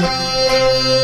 Música